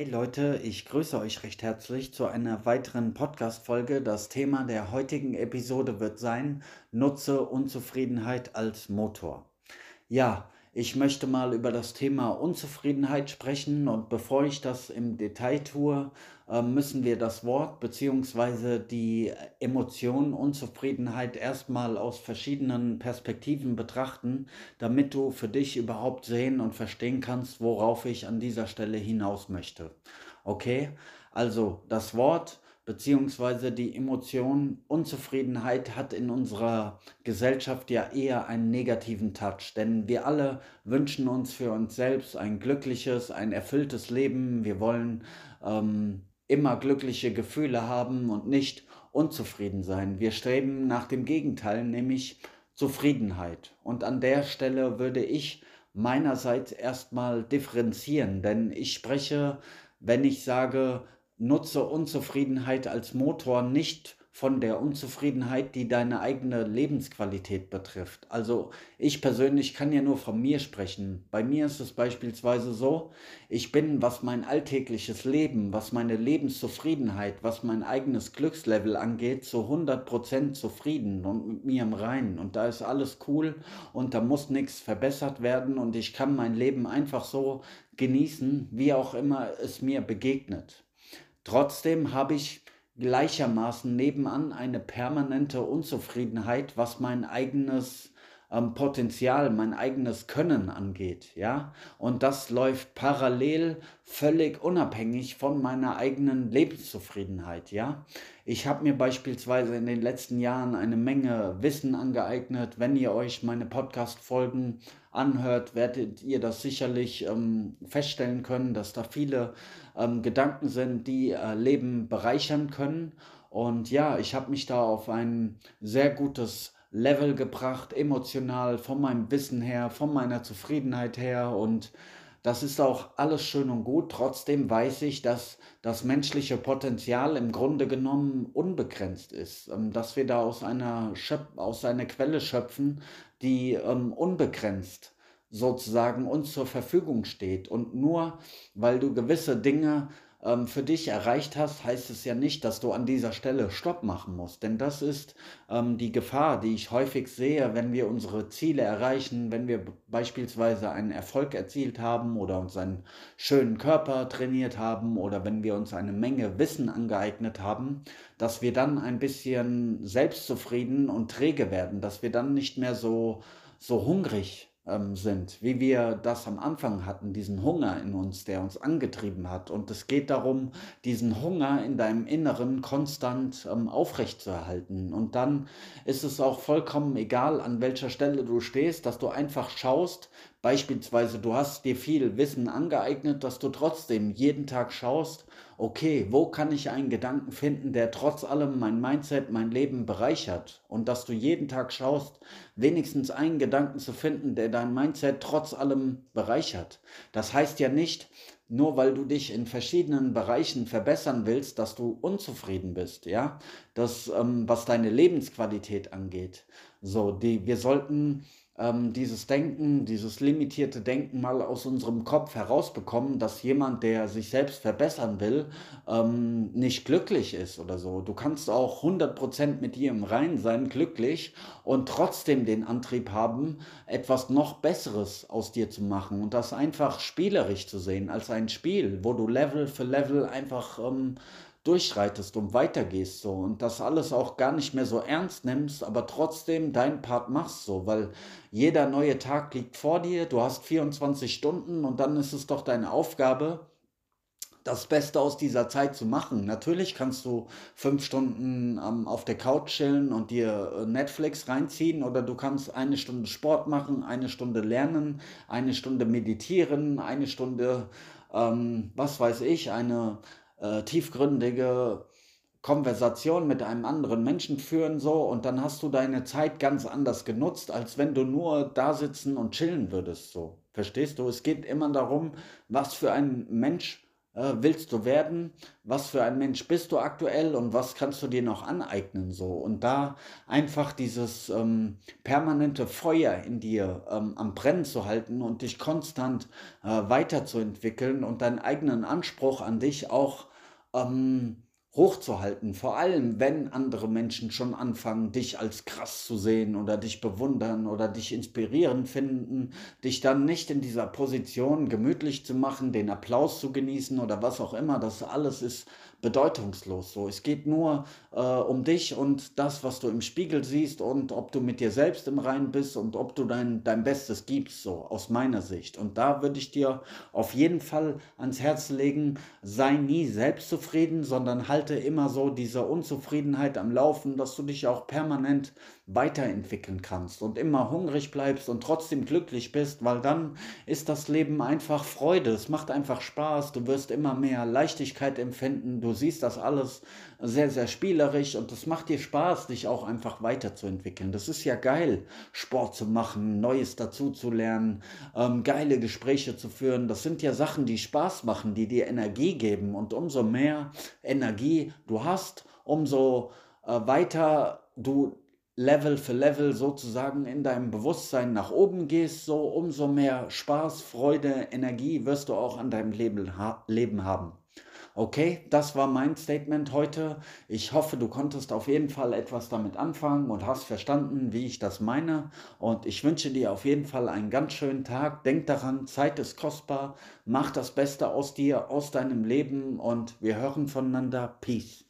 Hey Leute, ich grüße euch recht herzlich zu einer weiteren Podcast-Folge. Das Thema der heutigen Episode wird sein: Nutze Unzufriedenheit als Motor. Ja, ich möchte mal über das Thema Unzufriedenheit sprechen und bevor ich das im Detail tue, ähm, müssen wir das Wort bzw. die Emotion Unzufriedenheit erstmal aus verschiedenen Perspektiven betrachten, damit du für dich überhaupt sehen und verstehen kannst, worauf ich an dieser Stelle hinaus möchte. Okay, also das Wort beziehungsweise die Emotion Unzufriedenheit hat in unserer Gesellschaft ja eher einen negativen Touch, denn wir alle wünschen uns für uns selbst ein glückliches, ein erfülltes Leben. Wir wollen ähm, immer glückliche Gefühle haben und nicht unzufrieden sein. Wir streben nach dem Gegenteil, nämlich Zufriedenheit. Und an der Stelle würde ich meinerseits erstmal differenzieren, denn ich spreche, wenn ich sage, nutze Unzufriedenheit als Motor nicht von der Unzufriedenheit, die deine eigene Lebensqualität betrifft. Also ich persönlich kann ja nur von mir sprechen. Bei mir ist es beispielsweise so, ich bin, was mein alltägliches Leben, was meine Lebenszufriedenheit, was mein eigenes Glückslevel angeht, zu 100% zufrieden und mit mir im Reinen. Und da ist alles cool und da muss nichts verbessert werden und ich kann mein Leben einfach so genießen, wie auch immer es mir begegnet. Trotzdem habe ich gleichermaßen nebenan eine permanente Unzufriedenheit, was mein eigenes ähm, Potenzial, mein eigenes Können angeht, ja. Und das läuft parallel, völlig unabhängig von meiner eigenen Lebenszufriedenheit, ja. Ich habe mir beispielsweise in den letzten Jahren eine Menge Wissen angeeignet. Wenn ihr euch meine Podcast-Folgen anhört, werdet ihr das sicherlich ähm, feststellen können, dass da viele ähm, Gedanken sind, die äh, Leben bereichern können. Und ja, ich habe mich da auf ein sehr gutes Level gebracht, emotional, von meinem Wissen her, von meiner Zufriedenheit her und das ist auch alles schön und gut. Trotzdem weiß ich, dass das menschliche Potenzial im Grunde genommen unbegrenzt ist, ähm, dass wir da aus einer, Schöp aus einer Quelle schöpfen, die ähm, unbegrenzt sozusagen uns zur Verfügung steht. Und nur weil du gewisse Dinge ähm, für dich erreicht hast, heißt es ja nicht, dass du an dieser Stelle Stopp machen musst. Denn das ist ähm, die Gefahr, die ich häufig sehe, wenn wir unsere Ziele erreichen, wenn wir beispielsweise einen Erfolg erzielt haben oder uns einen schönen Körper trainiert haben oder wenn wir uns eine Menge Wissen angeeignet haben, dass wir dann ein bisschen selbstzufrieden und träge werden, dass wir dann nicht mehr so, so hungrig ähm, sind, wie wir das am Anfang hatten, diesen Hunger in uns, der uns angetrieben hat. Und es geht darum, diesen Hunger in deinem Inneren konstant ähm, aufrechtzuerhalten. Und dann ist es auch vollkommen egal, an welcher Stelle du stehst, dass du einfach schaust, Beispielsweise, du hast dir viel Wissen angeeignet, dass du trotzdem jeden Tag schaust, okay, wo kann ich einen Gedanken finden, der trotz allem mein Mindset, mein Leben bereichert? Und dass du jeden Tag schaust, wenigstens einen Gedanken zu finden, der dein Mindset trotz allem bereichert. Das heißt ja nicht, nur weil du dich in verschiedenen Bereichen verbessern willst, dass du unzufrieden bist, ja, das, ähm, was deine Lebensqualität angeht. So, die, wir sollten ähm, dieses Denken, dieses limitierte Denken mal aus unserem Kopf herausbekommen, dass jemand, der sich selbst verbessern will, ähm, nicht glücklich ist oder so. Du kannst auch 100% mit dir im Reinen sein, glücklich und trotzdem den Antrieb haben, etwas noch Besseres aus dir zu machen und das einfach spielerisch zu sehen, als ein Spiel, wo du Level für Level einfach ähm, durchschreitest und weitergehst so und das alles auch gar nicht mehr so ernst nimmst, aber trotzdem dein Part machst so, weil jeder neue Tag liegt vor dir, du hast 24 Stunden und dann ist es doch deine Aufgabe, das Beste aus dieser Zeit zu machen. Natürlich kannst du fünf Stunden ähm, auf der Couch chillen und dir äh, Netflix reinziehen oder du kannst eine Stunde Sport machen, eine Stunde lernen, eine Stunde meditieren, eine Stunde, ähm, was weiß ich, eine äh, tiefgründige Konversation mit einem anderen Menschen führen so und dann hast du deine Zeit ganz anders genutzt, als wenn du nur da sitzen und chillen würdest so. Verstehst du? Es geht immer darum, was für ein Mensch äh, willst du werden? Was für ein Mensch bist du aktuell und was kannst du dir noch aneignen so? Und da einfach dieses ähm, permanente Feuer in dir ähm, am Brennen zu halten und dich konstant äh, weiterzuentwickeln und deinen eigenen Anspruch an dich auch ähm, hochzuhalten. Vor allem, wenn andere Menschen schon anfangen, dich als krass zu sehen oder dich bewundern oder dich inspirierend finden, dich dann nicht in dieser Position gemütlich zu machen, den Applaus zu genießen oder was auch immer. Das alles ist bedeutungslos so. Es geht nur äh, um dich und das, was du im Spiegel siehst und ob du mit dir selbst im Reinen bist und ob du dein, dein Bestes gibst, so aus meiner Sicht. Und da würde ich dir auf jeden Fall ans Herz legen, sei nie selbstzufrieden, sondern halte immer so diese Unzufriedenheit am Laufen, dass du dich auch permanent weiterentwickeln kannst und immer hungrig bleibst und trotzdem glücklich bist, weil dann ist das Leben einfach Freude. Es macht einfach Spaß. Du wirst immer mehr Leichtigkeit empfinden. Du siehst das alles sehr, sehr spielerisch und es macht dir Spaß, dich auch einfach weiterzuentwickeln. Das ist ja geil, Sport zu machen, Neues dazu zu lernen, ähm, geile Gespräche zu führen. Das sind ja Sachen, die Spaß machen, die dir Energie geben und umso mehr Energie du hast, umso äh, weiter du Level für Level sozusagen in deinem Bewusstsein nach oben gehst, so umso mehr Spaß, Freude, Energie wirst du auch an deinem Leben, ha Leben haben. Okay, das war mein Statement heute. Ich hoffe, du konntest auf jeden Fall etwas damit anfangen und hast verstanden, wie ich das meine. Und ich wünsche dir auf jeden Fall einen ganz schönen Tag. Denk daran, Zeit ist kostbar. Mach das Beste aus dir, aus deinem Leben und wir hören voneinander. Peace.